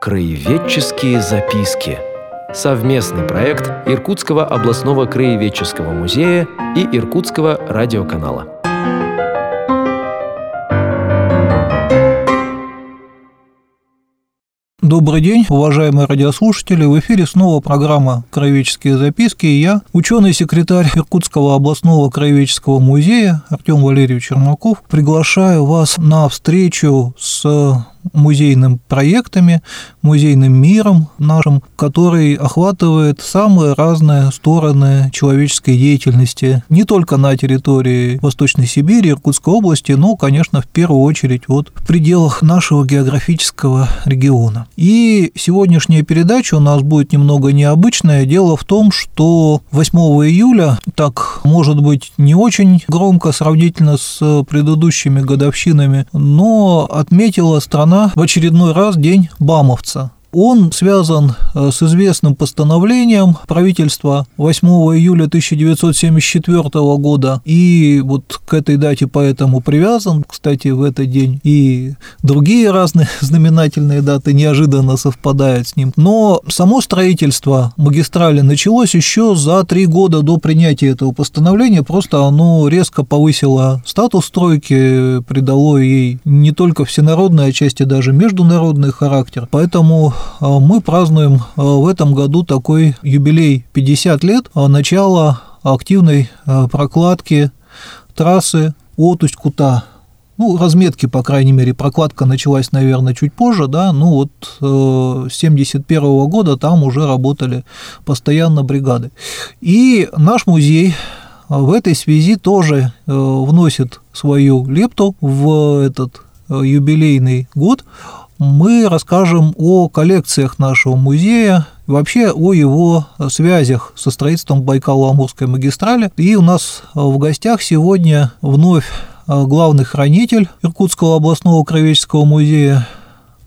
Краеведческие записки. Совместный проект Иркутского областного краеведческого музея и Иркутского радиоканала. Добрый день, уважаемые радиослушатели. В эфире снова программа «Краеведческие записки» и я, ученый-секретарь Иркутского областного краеведческого музея Артем Валерьевич Чернаков, приглашаю вас на встречу с музейными проектами, музейным миром нашим, который охватывает самые разные стороны человеческой деятельности, не только на территории Восточной Сибири, Иркутской области, но, конечно, в первую очередь вот в пределах нашего географического региона. И сегодняшняя передача у нас будет немного необычная. Дело в том, что 8 июля, так может быть не очень громко сравнительно с предыдущими годовщинами, но отметила страна в очередной раз День Бамовца. Он связан э, с известным постановлением правительства 8 июля 1974 года, и вот к этой дате поэтому привязан, кстати, в этот день, и другие разные знаменательные даты неожиданно совпадают с ним. Но само строительство магистрали началось еще за три года до принятия этого постановления, просто оно резко повысило статус стройки, придало ей не только всенародный, а отчасти даже международный характер, поэтому мы празднуем а, в этом году такой юбилей 50 лет а, начала активной прокладки трассы Отусть-Кута. Ну, разметки, по крайней мере, прокладка началась, наверное, чуть позже, да, ну вот э, с 71 года там уже работали постоянно бригады. И наш музей в этой связи тоже э, вносит свою лепту в этот э, юбилейный год мы расскажем о коллекциях нашего музея, вообще о его связях со строительством Байкало-Амурской магистрали. И у нас в гостях сегодня вновь главный хранитель Иркутского областного краеведческого музея,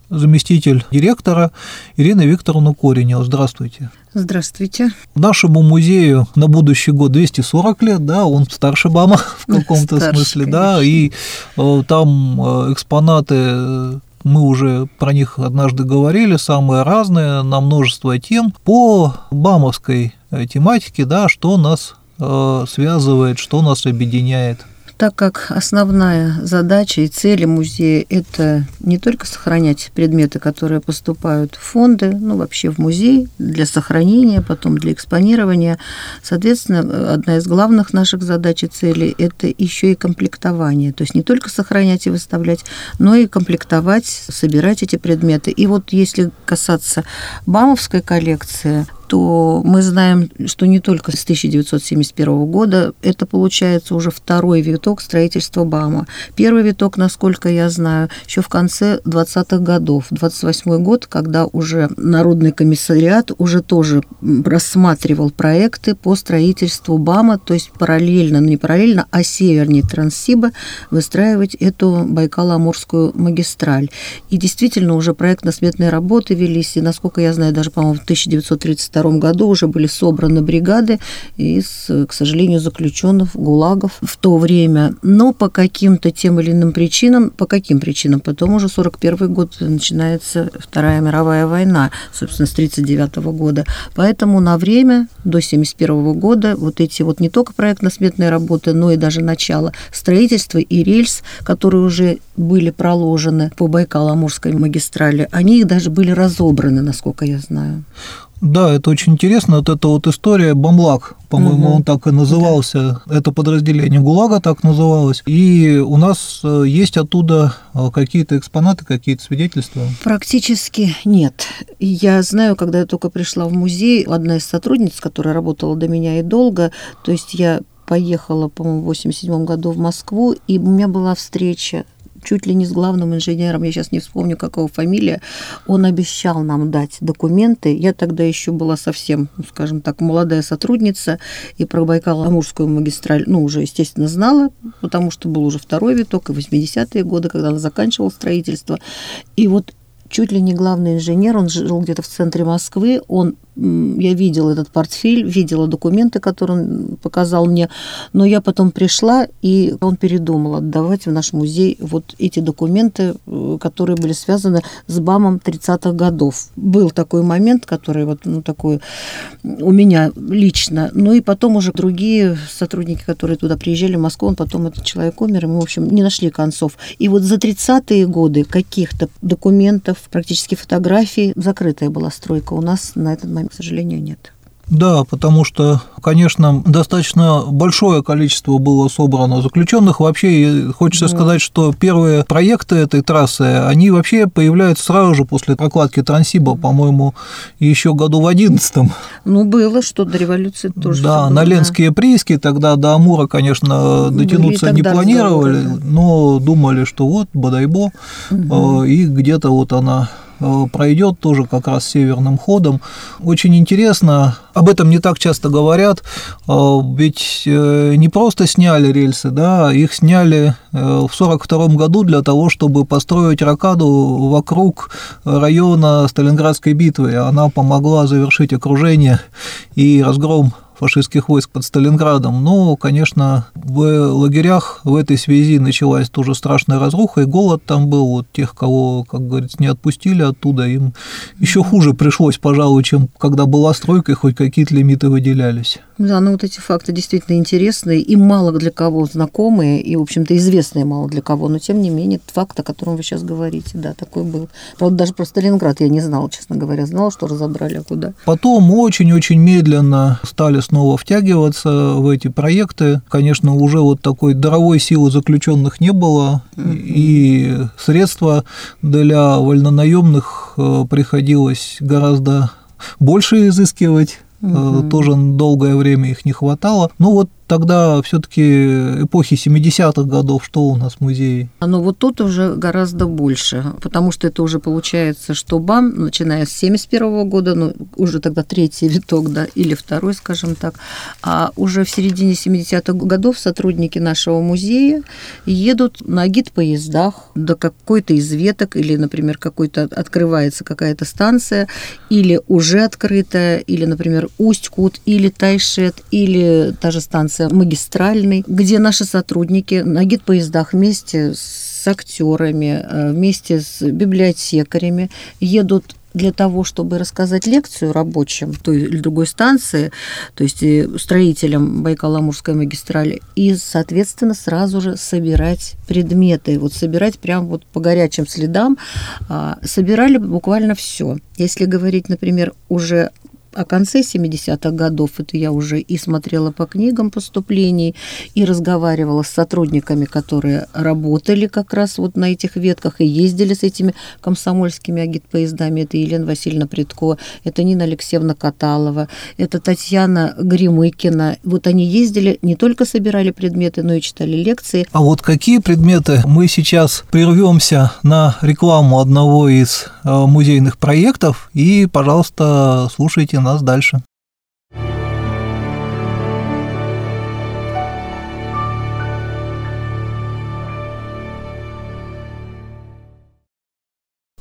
заместитель директора Ирина Викторовна Коренева. Здравствуйте. Здравствуйте. Нашему музею на будущий год 240 лет, да, он старше БАМа в каком-то смысле, конечно. да, и э, там э, экспонаты мы уже про них однажды говорили, самые разные, на множество тем. По бамовской э, тематике, да, что нас э, связывает, что нас объединяет так как основная задача и цели музея – это не только сохранять предметы, которые поступают в фонды, ну, вообще в музей для сохранения, потом для экспонирования. Соответственно, одна из главных наших задач и целей – это еще и комплектование. То есть не только сохранять и выставлять, но и комплектовать, собирать эти предметы. И вот если касаться БАМовской коллекции, то мы знаем, что не только с 1971 года, это получается уже второй виток строительства БАМа. Первый виток, насколько я знаю, еще в конце 20-х годов, 28 год, когда уже Народный комиссариат уже тоже рассматривал проекты по строительству БАМа, то есть параллельно, ну не параллельно, а севернее Транссиба выстраивать эту Байкало-Амурскую магистраль. И действительно уже проектно-сметные работы велись, и, насколько я знаю, даже, по-моему, в 1932 1942 году уже были собраны бригады из, к сожалению, заключенных ГУЛАГов в то время. Но по каким-то тем или иным причинам, по каким причинам? Потом уже 41 год начинается Вторая мировая война, собственно, с 39 года. Поэтому на время до 71 года вот эти вот не только проектно-сметные работы, но и даже начало строительства и рельс, которые уже были проложены по Байкало-Амурской магистрали, они даже были разобраны, насколько я знаю. Да, это очень интересно. Вот эта вот история Бамлак, по-моему, угу. он так и назывался. Да. Это подразделение ГУЛАГа так называлось. И у нас э, есть оттуда э, какие-то экспонаты, какие-то свидетельства? Практически нет. Я знаю, когда я только пришла в музей, одна из сотрудниц, которая работала до меня и долго, то есть я поехала, по-моему, в 87 году в Москву, и у меня была встреча чуть ли не с главным инженером, я сейчас не вспомню, какого фамилия, он обещал нам дать документы. Я тогда еще была совсем, ну, скажем так, молодая сотрудница, и про Байкало-Амурскую магистраль, ну, уже, естественно, знала, потому что был уже второй виток, и 80-е годы, когда она заканчивала строительство. И вот чуть ли не главный инженер, он жил где-то в центре Москвы, он я видела этот портфель, видела документы, которые он показал мне, но я потом пришла, и он передумал отдавать в наш музей вот эти документы, э, которые были связаны с БАМом 30-х годов. Был такой момент, который вот, ну, такой у меня лично. Ну и потом уже другие сотрудники, которые туда приезжали в Москву, он потом этот человек умер, и мы, в общем, не нашли концов. И вот за 30-е годы каких-то документов, практически фотографий, закрытая была стройка у нас на этот момент, к сожалению, нет. Да, потому что, конечно, достаточно большое количество было собрано заключенных. Вообще, хочется да. сказать, что первые проекты этой трассы, они вообще появляются сразу же после прокладки Трансиба, по-моему, еще году в одиннадцатом. Ну, было, что до революции тоже. Да, на Ленские да. прииски тогда до Амура, конечно, дотянуться не планировали, но думали, что вот, Бадайбо, угу. и где-то вот она пройдет тоже как раз северным ходом. Очень интересно, об этом не так часто говорят, э, ведь э, не просто сняли рельсы, да, их сняли в 1942 году для того, чтобы построить ракаду вокруг района Сталинградской битвы. Она помогла завершить окружение и разгром фашистских войск под Сталинградом. Но, конечно, в лагерях в этой связи началась тоже страшная разруха, и голод там был. Вот тех, кого, как говорится, не отпустили оттуда, им еще хуже пришлось, пожалуй, чем когда была стройка, и хоть какие-то лимиты выделялись. Да, ну вот эти факты действительно интересные и мало для кого знакомые, и, в общем-то, известные мало для кого, но, тем не менее, факт, о котором вы сейчас говорите, да, такой был. Правда, даже про Сталинград я не знала, честно говоря, знала, что разобрали, а куда. Потом очень-очень медленно стали снова втягиваться в эти проекты. Конечно, уже вот такой даровой силы заключенных не было, и средства для вольнонаемных э, приходилось гораздо больше изыскивать. Угу. Тоже долгое время их не хватало. Ну вот тогда все-таки эпохи 70-х годов, что у нас в музее? Ну вот тут уже гораздо больше, потому что это уже получается, что БАМ, начиная с 71 года, ну уже тогда третий виток, да, или второй, скажем так, а уже в середине 70-х годов сотрудники нашего музея едут на гид-поездах до какой-то из веток, или, например, какой-то открывается какая-то станция, или уже открытая, или, например, Усть-Кут, или Тайшет, или та же станция станция магистральный, где наши сотрудники на гид-поездах вместе с актерами, э, вместе с библиотекарями едут для того, чтобы рассказать лекцию рабочим той или другой станции, то есть э, строителям Байкало-Амурской магистрали, и, соответственно, сразу же собирать предметы. Вот собирать прям вот по горячим следам. А, собирали буквально все. Если говорить, например, уже о конце 70-х годов, это я уже и смотрела по книгам поступлений, и разговаривала с сотрудниками, которые работали как раз вот на этих ветках и ездили с этими комсомольскими агитпоездами. Это Елена Васильевна Предко, это Нина Алексеевна Каталова, это Татьяна Гремыкина. Вот они ездили, не только собирали предметы, но и читали лекции. А вот какие предметы мы сейчас прервемся на рекламу одного из э, музейных проектов и, пожалуйста, слушайте нас дальше.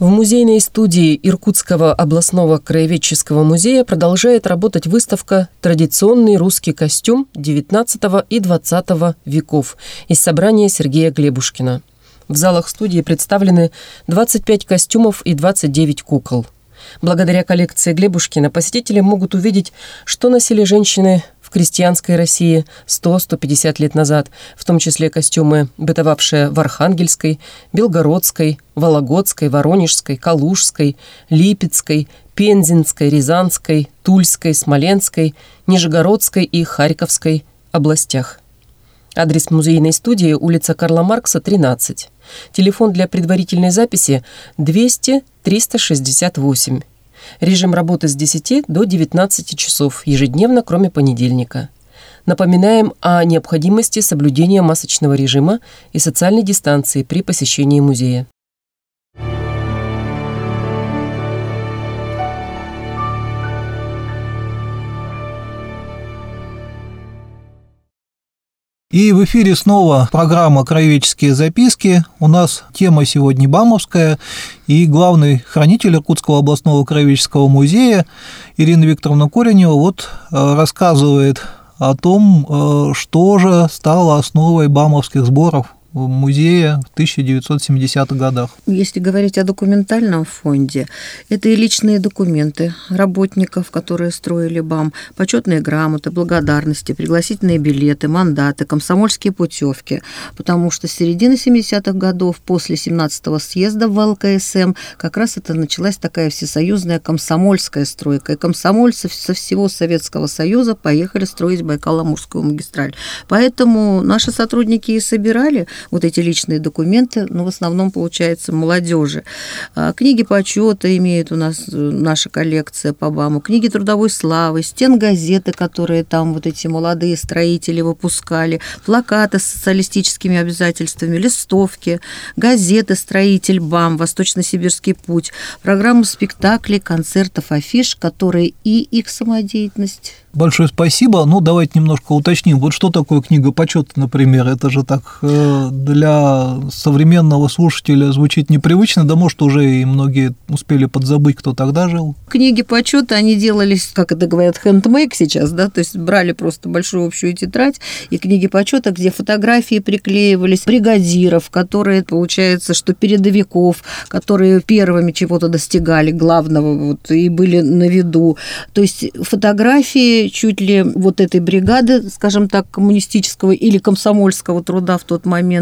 В музейной студии Иркутского областного краеведческого музея продолжает работать выставка «Традиционный русский костюм XIX и XX веков» из собрания Сергея Глебушкина. В залах студии представлены 25 костюмов и 29 кукол – Благодаря коллекции Глебушкина посетители могут увидеть, что носили женщины в крестьянской России 100-150 лет назад, в том числе костюмы, бытовавшие в Архангельской, Белгородской, Вологодской, Воронежской, Калужской, Липецкой, Пензенской, Рязанской, Тульской, Смоленской, Нижегородской и Харьковской областях. Адрес музейной студии – улица Карла Маркса, 13. Телефон для предварительной записи 200 368. Режим работы с 10 до 19 часов ежедневно, кроме понедельника. Напоминаем о необходимости соблюдения масочного режима и социальной дистанции при посещении музея. И в эфире снова программа «Краеведческие записки». У нас тема сегодня Бамовская, и главный хранитель Иркутского областного краеведческого музея Ирина Викторовна Коренева вот э, рассказывает о том, э, что же стало основой бамовских сборов музея в 1970-х годах. Если говорить о документальном фонде, это и личные документы работников, которые строили БАМ, почетные грамоты, благодарности, пригласительные билеты, мандаты, комсомольские путевки, потому что с середины 70-х годов, после 17-го съезда в ЛКСМ, как раз это началась такая всесоюзная комсомольская стройка, и комсомольцы со всего Советского Союза поехали строить Байкало-Амурскую магистраль. Поэтому наши сотрудники и собирали вот эти личные документы, ну, в основном, получается, молодежи. А, книги почета имеет у нас э, наша коллекция по БАМу, книги трудовой славы, стен газеты, которые там вот эти молодые строители выпускали, плакаты с социалистическими обязательствами, листовки, газеты «Строитель БАМ», «Восточно-Сибирский путь», программу спектаклей, концертов, афиш, которые и их самодеятельность Большое спасибо. Ну, давайте немножко уточним. Вот что такое книга почета, например? Это же так э, для современного слушателя звучит непривычно, да может уже и многие успели подзабыть, кто тогда жил. Книги почета, они делались, как это говорят, хендмейк сейчас, да, то есть брали просто большую общую тетрадь и книги почета, где фотографии приклеивались бригадиров, которые, получается, что передовиков, которые первыми чего-то достигали главного вот, и были на виду. То есть фотографии чуть ли вот этой бригады, скажем так, коммунистического или комсомольского труда в тот момент,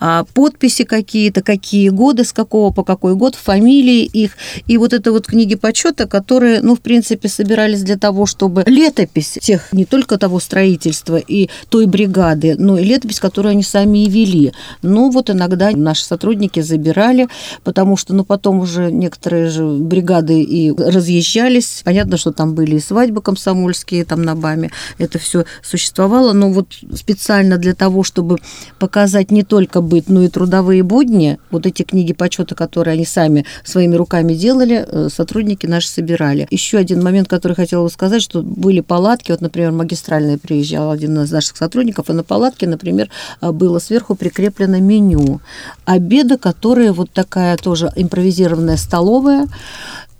а подписи какие-то, какие годы, с какого по какой год, фамилии их, и вот это вот книги почета, которые, ну, в принципе, собирались для того, чтобы летопись тех, не только того строительства и той бригады, но и летопись, которую они сами и вели. Ну, вот иногда наши сотрудники забирали, потому что, ну, потом уже некоторые же бригады и разъезжались. Понятно, что там были и свадьбы комсомольские, там на БАМе это все существовало, но вот специально для того, чтобы показать не только быт, но и трудовые будни, вот эти книги почета, которые они сами своими руками делали, э, сотрудники наши собирали. Еще один момент, который хотела бы сказать, что были палатки, вот, например, магистральная приезжал один из наших сотрудников, и на палатке, например, э, было сверху прикреплено меню. Обеда, которые вот такая тоже импровизированная столовая,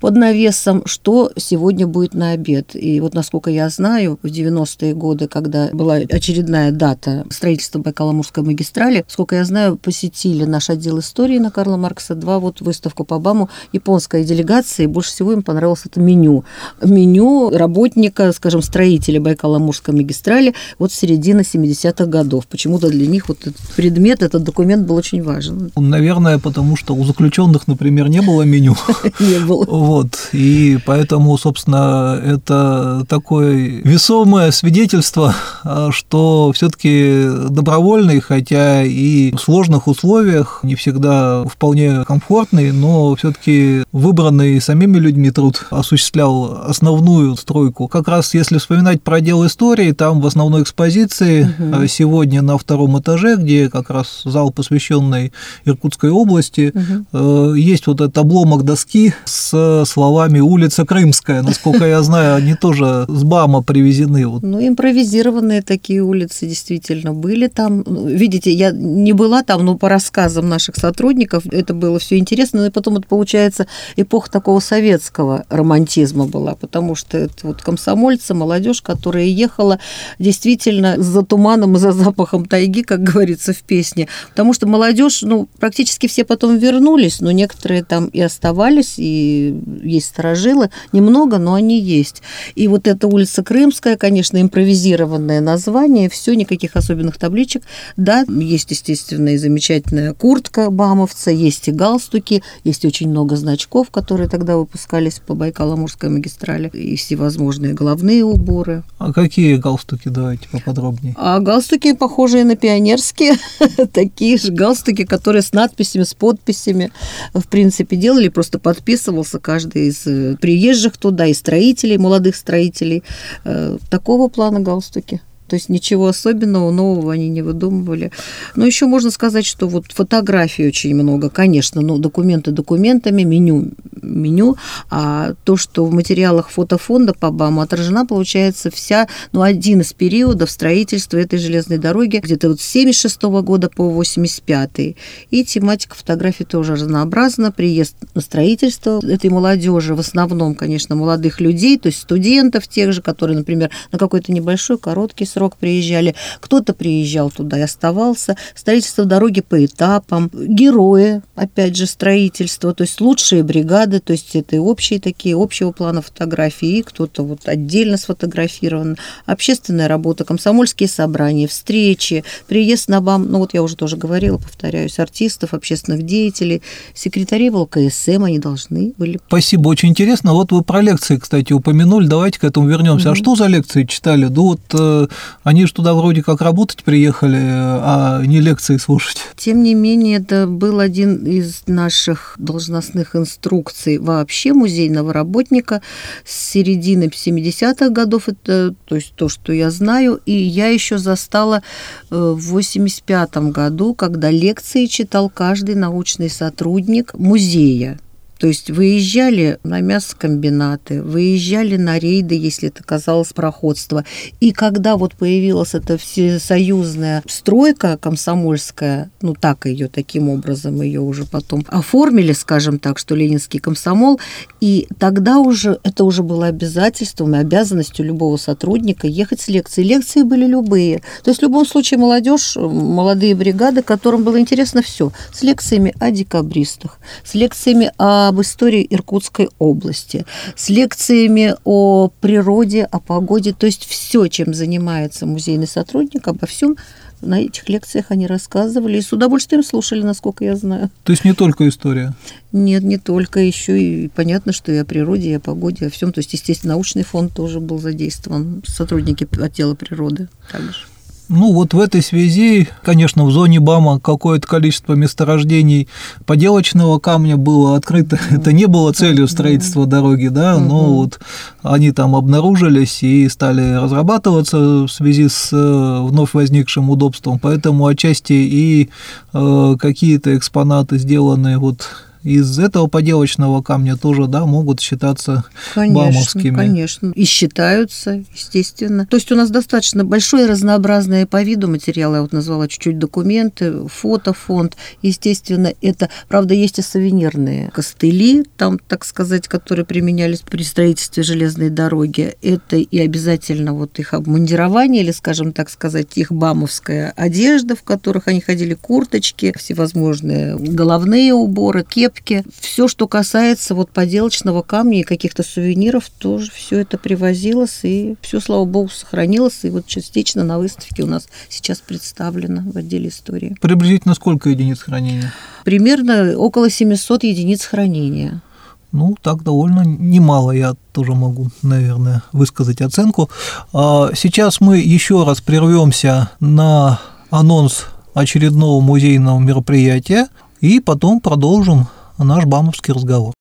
под навесом, что сегодня будет на обед. И вот, насколько я знаю, в 90-е годы, когда была очередная дата строительства Байкало-Амурской магистрали, сколько я знаю, посетили наш отдел истории на Карла Маркса 2, вот выставку по БАМу японской делегации, больше всего им понравилось это меню. Меню работника, скажем, строителя Байкало-Амурской магистрали вот с середины 70-х годов. Почему-то для них вот этот предмет, этот документ был очень важен. Наверное, потому что у заключенных, например, не было меню. Не было. Вот, и поэтому, собственно, это такое весомое свидетельство, а, что все-таки добровольный, хотя и в сложных условиях, не всегда вполне комфортный, но все-таки выбранный самими людьми труд осуществлял основную стройку. Как раз если вспоминать про дело истории, там в основной экспозиции угу. сегодня на втором этаже, где как раз зал, посвященный Иркутской области, угу. есть вот этот обломок доски с словами «улица Крымская». Насколько я знаю, они тоже с БАМа привезены. Ну, импровизированные такие улицы действительно были там. Видите, я не была там, но по рассказам наших сотрудников это было все интересно. Ну, и потом это, получается, эпоха такого советского романтизма была, потому что это вот комсомольцы, молодежь, которая ехала действительно за туманом и за запахом тайги, как говорится в песне. Потому что молодежь, ну, практически все потом вернулись, но некоторые там и оставались, и есть сторожилы, немного, но они есть. И вот эта улица Крымская, конечно, импровизированное название, все, никаких особенных табличек. Да, есть, естественно, и замечательная куртка бамовца, есть и галстуки, есть очень много значков, которые тогда выпускались по Байкало-Амурской магистрали, и всевозможные головные уборы. А какие галстуки, давайте поподробнее. А галстуки, похожие на пионерские, такие же галстуки, которые с надписями, с подписями, в принципе, делали, просто подписывался каждый каждый из приезжих туда, и строителей, молодых строителей. Э, такого плана галстуки. То есть ничего особенного, нового они не выдумывали. Но еще можно сказать, что вот фотографий очень много, конечно, но документы документами, меню меню, а то, что в материалах фотофонда по БАМу отражена, получается, вся, ну, один из периодов строительства этой железной дороги, где-то вот с 76 года по 85 И тематика фотографий тоже разнообразна. Приезд на строительство этой молодежи, в основном, конечно, молодых людей, то есть студентов тех же, которые, например, на какой-то небольшой, короткий срок приезжали. Кто-то приезжал туда и оставался. Строительство дороги по этапам. Герои, опять же, строительство, то есть лучшие бригады, то есть это и общие такие, общего плана фотографии, кто-то вот отдельно сфотографирован. Общественная работа, комсомольские собрания, встречи, приезд на БАМ, ну вот я уже тоже говорила, повторяюсь, артистов, общественных деятелей, секретарей ВЛКСМ, они должны были. Спасибо, очень интересно. Вот вы про лекции, кстати, упомянули, давайте к этому вернемся. Угу. А что за лекции читали? Ну вот э, они же туда вроде как работать приехали, а не лекции слушать. Тем не менее, это был один из наших должностных инструкций вообще музейного работника с середины 70-х годов, это то есть то, что я знаю, и я еще застала э, в 85 году, когда лекции читал каждый научный сотрудник музея. То есть выезжали на мясокомбинаты, выезжали на рейды, если это казалось проходство. И когда вот появилась эта всесоюзная стройка комсомольская, ну так ее таким образом ее уже потом оформили, скажем так, что ленинский комсомол, и тогда уже это уже было обязательством и обязанностью любого сотрудника ехать с лекцией. Лекции были любые. То есть в любом случае молодежь, молодые бригады, которым было интересно все, с лекциями о декабристах, с лекциями о об истории Иркутской области, с лекциями о природе, о погоде, то есть все, чем занимается музейный сотрудник, обо всем на этих лекциях они рассказывали и с удовольствием слушали, насколько я знаю. То есть не только история? Нет, не только. Еще и понятно, что и о природе, и о погоде, о всем. То есть, естественно, научный фонд тоже был задействован, сотрудники отдела природы также. Ну вот в этой связи, конечно, в зоне БАМа какое-то количество месторождений поделочного камня было открыто. Это не было целью строительства дороги, да, но вот они там обнаружились и стали разрабатываться в связи с э, вновь возникшим удобством. Поэтому отчасти и э, какие-то экспонаты сделаны вот из этого поделочного камня тоже, да, могут считаться конечно, бамовскими. Конечно, и считаются, естественно. То есть у нас достаточно большое разнообразное по виду материалы, я вот назвала чуть-чуть документы, фотофонд, естественно, это, правда, есть и сувенирные костыли, там, так сказать, которые применялись при строительстве железной дороги, это и обязательно вот их обмундирование, или, скажем так сказать, их бамовская одежда, в которых они ходили, курточки, всевозможные головные уборы, кепки, кепки. Все, что касается вот поделочного камня и каких-то сувениров, тоже все это привозилось, и все, слава богу, сохранилось, и вот частично на выставке у нас сейчас представлено в отделе истории. Приблизительно сколько единиц хранения? Примерно около 700 единиц хранения. Ну, так довольно немало, я тоже могу, наверное, высказать оценку. А сейчас мы еще раз прервемся на анонс очередного музейного мероприятия и потом продолжим наш бамовский разговор.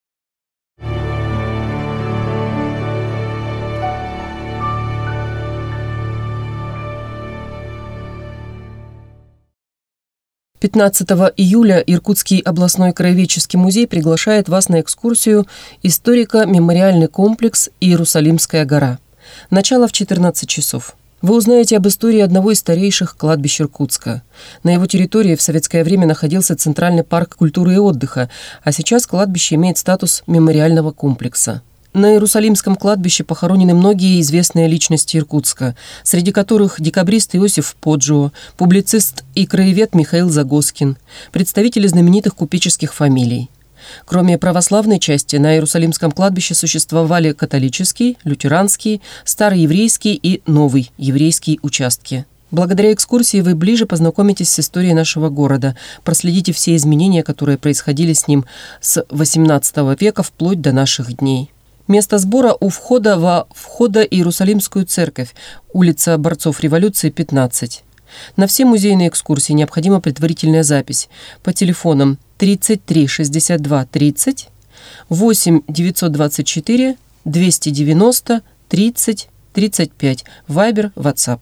Пятнадцатого июля Иркутский областной краеведческий музей приглашает вас на экскурсию «Историко-мемориальный комплекс Иерусалимская гора». Начало в 14 часов. Вы узнаете об истории одного из старейших кладбищ Иркутска. На его территории в советское время находился Центральный парк культуры и отдыха, а сейчас кладбище имеет статус мемориального комплекса. На Иерусалимском кладбище похоронены многие известные личности Иркутска, среди которых декабрист Иосиф Поджио, публицист и краевед Михаил Загоскин, представители знаменитых купеческих фамилий. Кроме православной части, на Иерусалимском кладбище существовали католический, лютеранский, староеврейский и новый еврейский участки. Благодаря экскурсии вы ближе познакомитесь с историей нашего города, проследите все изменения, которые происходили с ним с XVIII века вплоть до наших дней. Место сбора у входа во входа Иерусалимскую церковь, улица Борцов революции, 15. На все музейные экскурсии необходима предварительная запись по телефонам 33 62 30 8 924 290 30 35 Вайбер, WhatsApp.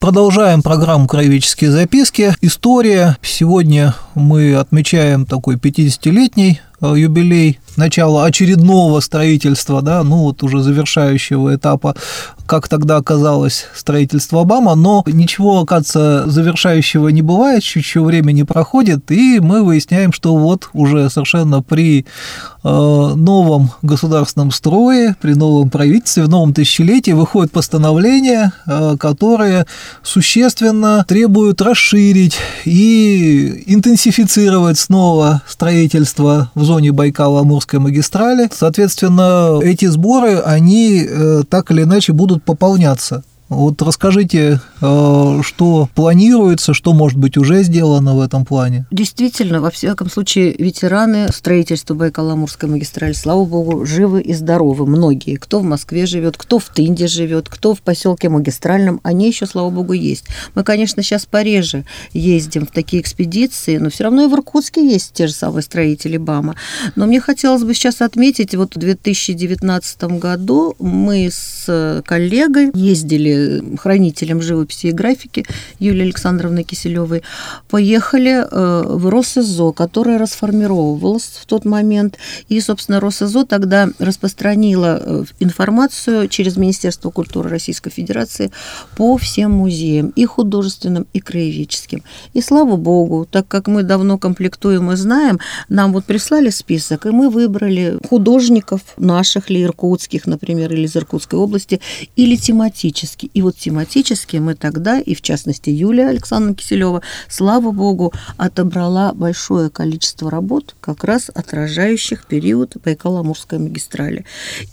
Продолжаем программу «Краеведческие записки». История. Сегодня мы отмечаем такой 50-летний э, юбилей начала очередного строительства, да, ну вот уже завершающего этапа, как тогда оказалось строительство Обама, но ничего, оказывается, завершающего не бывает, чуть еще время не проходит, и мы выясняем, что вот уже совершенно при э, новом государственном строе, при новом правительстве, в новом тысячелетии выходит постановление, э, которое существенно требует расширить и интенсифицировать снова строительство в зоне Байкала-Амурской магистрали. Соответственно, эти сборы, они э, так или иначе будут пополняться. Вот расскажите, э, что планируется, что может быть уже сделано в этом плане? Действительно, во всяком случае, ветераны строительства Байкало-Амурской магистрали, слава богу, живы и здоровы. Многие. Кто в Москве живет, кто в Тынде живет, кто в поселке Магистральном, они еще, слава богу, есть. Мы, конечно, сейчас пореже ездим в такие экспедиции, но все равно и в Иркутске есть те же самые строители БАМа. Но мне хотелось бы сейчас отметить, вот в 2019 году мы с коллегой ездили хранителем живописи и графики Юлии Александровны Киселевой, поехали э, в Росизо, которое расформировалось в тот момент. И, собственно, Росизо тогда распространила э, информацию через Министерство культуры Российской Федерации по всем музеям, и художественным, и краеведческим. И слава богу, так как мы давно комплектуем и знаем, нам вот прислали список, и мы выбрали художников наших ли иркутских, например, или из Иркутской области, или тематически. И вот тематически мы тогда, и в частности Юлия Александровна Киселева, слава богу, отобрала большое количество работ, как раз отражающих период Байкало-Амурской магистрали.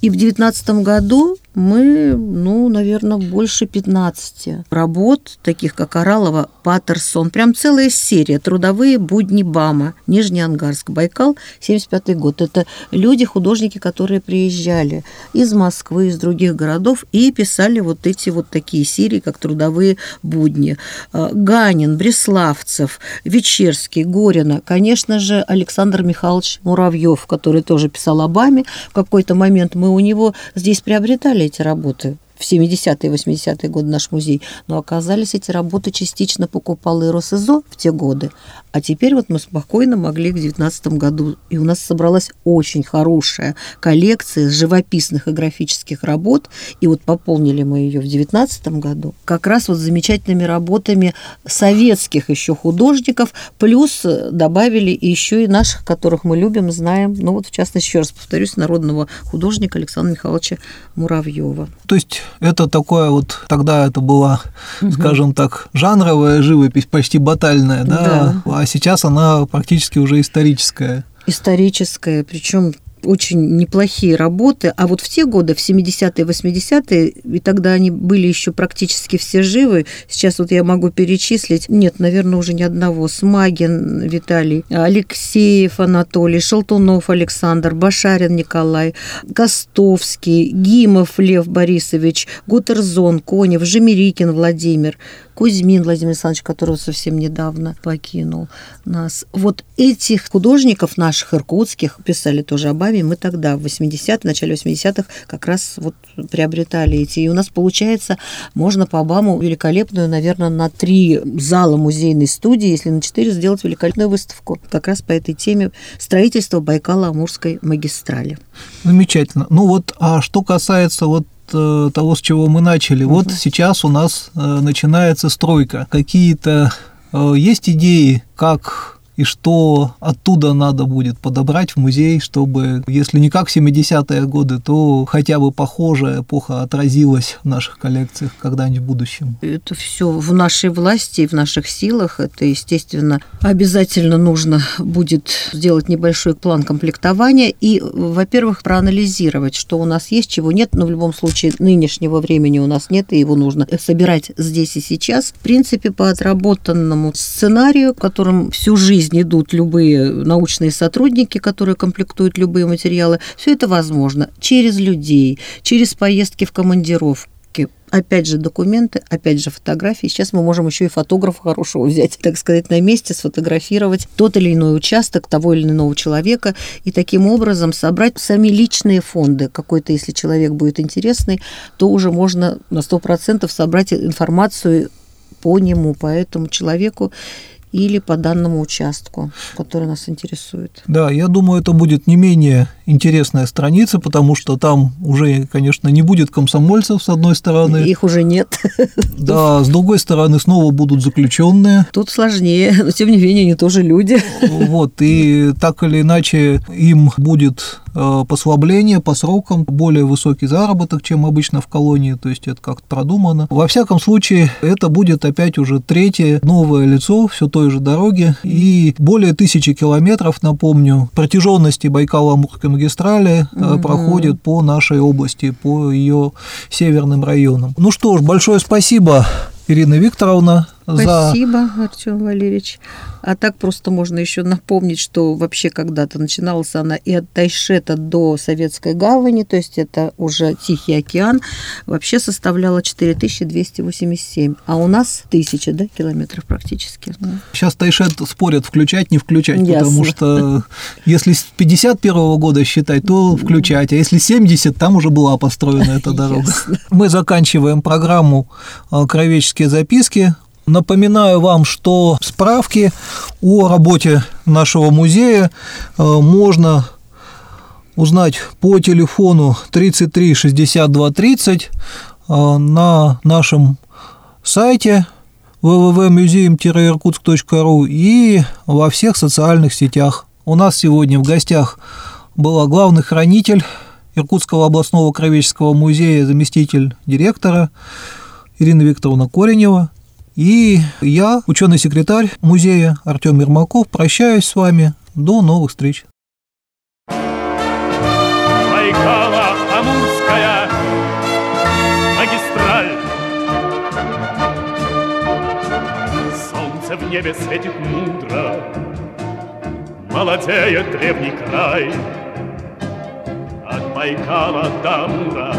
И в 2019 году мы, ну, наверное, больше 15 работ, таких как Оралова, Паттерсон, прям целая серия «Трудовые будни БАМа», Нижний Ангарск, Байкал, 75 год. Это люди, художники, которые приезжали из Москвы, из других городов и писали вот эти вот такие серии, как «Трудовые будни». А, Ганин, Бреславцев, Вечерский, Горина, конечно же, Александр Михайлович Муравьев, который тоже писал о БАМе. В какой-то момент мы у него здесь приобретали эти работы. В 70-е и 80-е годы наш музей, но оказались эти работы частично покупал и Росизо в те годы, а теперь вот мы спокойно могли к 2019 году, и у нас собралась очень хорошая коллекция живописных и графических работ, и вот пополнили мы ее в 2019 году, как раз вот замечательными работами советских еще художников, плюс добавили еще и наших, которых мы любим, знаем, ну вот в частности, еще раз повторюсь, народного художника Александра Михайловича Муравьева. То есть это такое вот, тогда это была, угу. скажем так, жанровая живопись, почти батальная, да, да. Сейчас она практически уже историческая. Историческая, причем очень неплохие работы, а вот в те годы, в 70-е, 80-е, и тогда они были еще практически все живы, сейчас вот я могу перечислить, нет, наверное, уже ни одного, Смагин Виталий, Алексеев Анатолий, Шелтунов Александр, Башарин Николай, Костовский, Гимов Лев Борисович, Гутерзон, Конев, Жемерикин Владимир, Кузьмин Владимир Александрович, которого совсем недавно покинул нас. Вот этих художников наших иркутских, писали тоже об Абе, мы тогда, в 80-е, в начале 80-х, как раз вот приобретали эти. И у нас получается, можно по Обаму великолепную, наверное, на три зала музейной студии, если на четыре, сделать великолепную выставку как раз по этой теме строительства Байкала-Амурской магистрали. Замечательно. Ну вот, а что касается вот того, с чего мы начали. Угу. Вот сейчас у нас э, начинается стройка. Какие-то э, есть идеи, как и что оттуда надо будет подобрать в музей, чтобы, если не как 70-е годы, то хотя бы похожая эпоха отразилась в наших коллекциях когда-нибудь в будущем. Это все в нашей власти и в наших силах. Это, естественно, обязательно нужно будет сделать небольшой план комплектования и, во-первых, проанализировать, что у нас есть, чего нет, но в любом случае нынешнего времени у нас нет, и его нужно собирать здесь и сейчас. В принципе, по отработанному сценарию, которым всю жизнь жизнь идут любые научные сотрудники, которые комплектуют любые материалы. Все это возможно через людей, через поездки в командировку опять же документы, опять же фотографии. Сейчас мы можем еще и фотографа хорошего взять, так сказать, на месте, сфотографировать тот или иной участок того или иного человека и таким образом собрать сами личные фонды. Какой-то, если человек будет интересный, то уже можно на 100% собрать информацию по нему, по этому человеку или по данному участку, который нас интересует. Да, я думаю, это будет не менее интересная страница, потому что там уже, конечно, не будет комсомольцев с одной стороны. Их уже нет. Да, с другой стороны снова будут заключенные. Тут сложнее, но тем не менее они тоже люди. Вот, и так или иначе им будет послабление по срокам, более высокий заработок, чем обычно в колонии, то есть это как-то продумано. Во всяком случае, это будет опять уже третье новое лицо все той же дороги и более тысячи километров, напомню, протяженности Байкало-Амурской магистрали угу. проходит по нашей области, по ее северным районам. Ну что ж, большое спасибо Ирина Викторовна. Спасибо, за... Артем Валерьевич. А так просто можно еще напомнить, что вообще когда-то начиналась она и от Тайшета до Советской гавани, то есть это уже Тихий океан, вообще составляла 4287, а у нас тысяча да, километров практически. Сейчас Тайшет спорят, включать, не включать, Ясно. потому что если с 51 года считать, то включать, а если 70, там уже была построена эта дорога. Ясно. Мы заканчиваем программу «Кровеческие записки». Напоминаю вам, что справки о работе нашего музея э, можно узнать по телефону 33 62 30 на нашем сайте www.museum-irkutsk.ru и во всех социальных сетях. У нас сегодня в гостях была главный хранитель Иркутского областного кровеческого музея, заместитель директора Ирина Викторовна Коренева – и я, ученый-секретарь музея Артем Ермаков, прощаюсь с вами. До новых встреч. Байкала, Амурская магистраль. Солнце в небе светит мудро, Молодеет древний край. От Байкала до Амура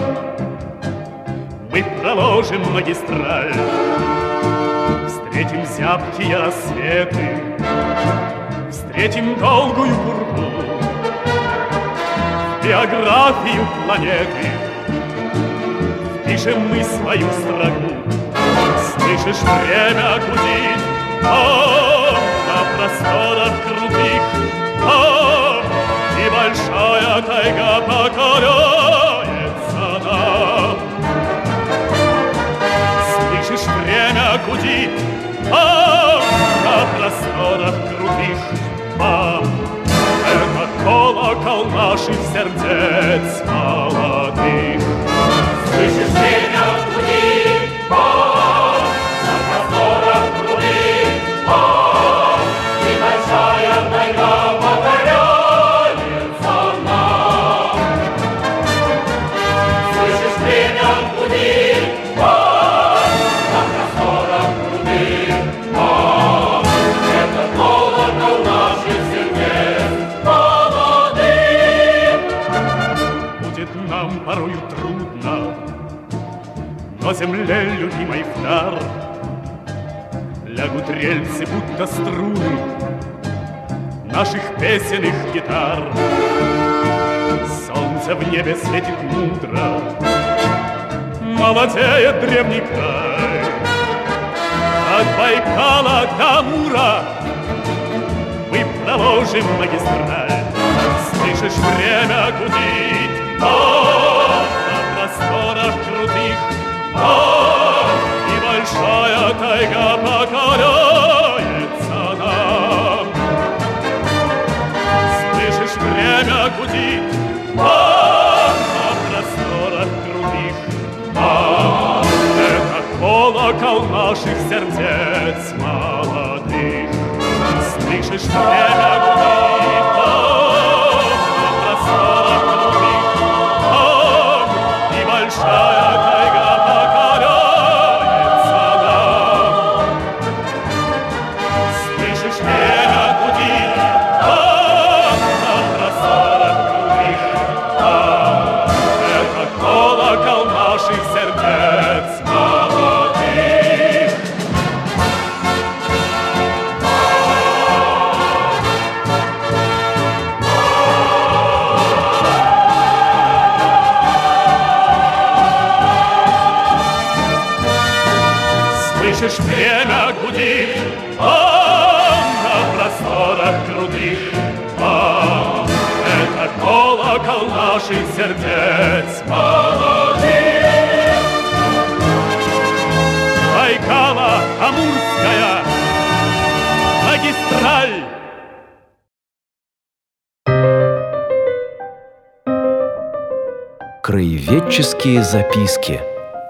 мы проложим магистраль. Встретим зябкие рассветы, Встретим долгую пургу, Биографию планеты Пишем мы свою строку. Слышишь, время гудит, О, на просторах крутых, О, и большая тайга покоряется нам. Слышишь, время гудит, на просторах крутых бам Это колокол наших сердец молодых рельсы, будто струны Наших песенных гитар. Солнце в небе светит мудро Молодеет древний край. От Байкала до Мура Мы проложим магистраль. Слышишь, время гудит О, на просторах крутых и большая тайга покоряется время гудит, а на просторах крутых. А, это колокол наших сердец молодых. Слышишь, время гудит, записки.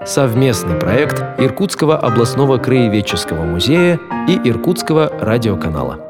Совместный проект Иркутского областного краеведческого музея и Иркутского радиоканала.